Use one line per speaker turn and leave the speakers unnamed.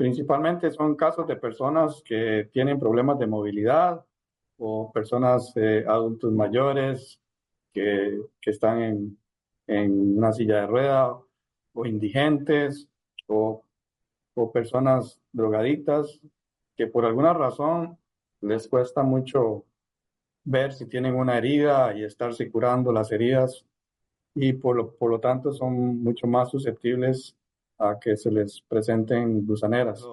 Principalmente son casos de personas que tienen problemas de movilidad o personas eh, adultos mayores que, que están en, en, una silla de rueda o indigentes o, o personas drogadictas que por alguna razón les cuesta mucho ver si tienen una herida y estarse curando las heridas y por lo, por lo tanto son mucho más susceptibles a que se les presenten gusaneras.